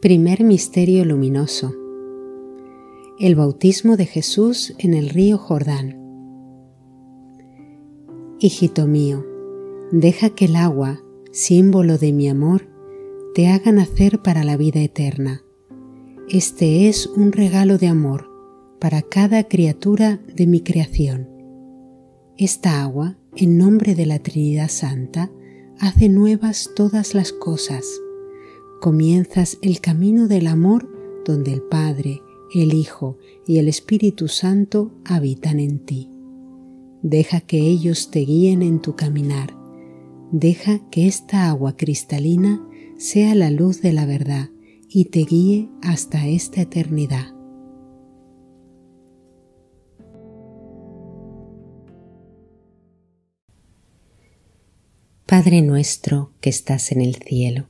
Primer Misterio Luminoso. El bautismo de Jesús en el río Jordán. Hijito mío, deja que el agua, símbolo de mi amor, te haga nacer para la vida eterna. Este es un regalo de amor para cada criatura de mi creación. Esta agua, en nombre de la Trinidad Santa, hace nuevas todas las cosas comienzas el camino del amor donde el Padre, el Hijo y el Espíritu Santo habitan en ti. Deja que ellos te guíen en tu caminar. Deja que esta agua cristalina sea la luz de la verdad y te guíe hasta esta eternidad. Padre nuestro que estás en el cielo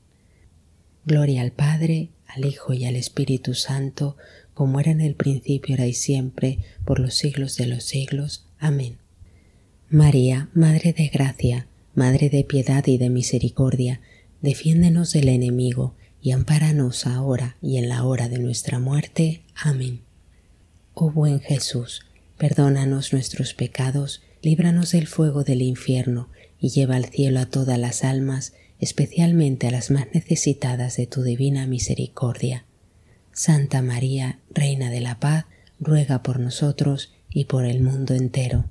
Gloria al Padre, al Hijo y al Espíritu Santo, como era en el principio, ahora y siempre, por los siglos de los siglos. Amén. María, Madre de Gracia, Madre de Piedad y de Misericordia, defiéndenos del enemigo y ampáranos ahora y en la hora de nuestra muerte. Amén. Oh buen Jesús, perdónanos nuestros pecados, líbranos del fuego del infierno y lleva al cielo a todas las almas, especialmente a las más necesitadas de tu divina misericordia. Santa María, Reina de la Paz, ruega por nosotros y por el mundo entero.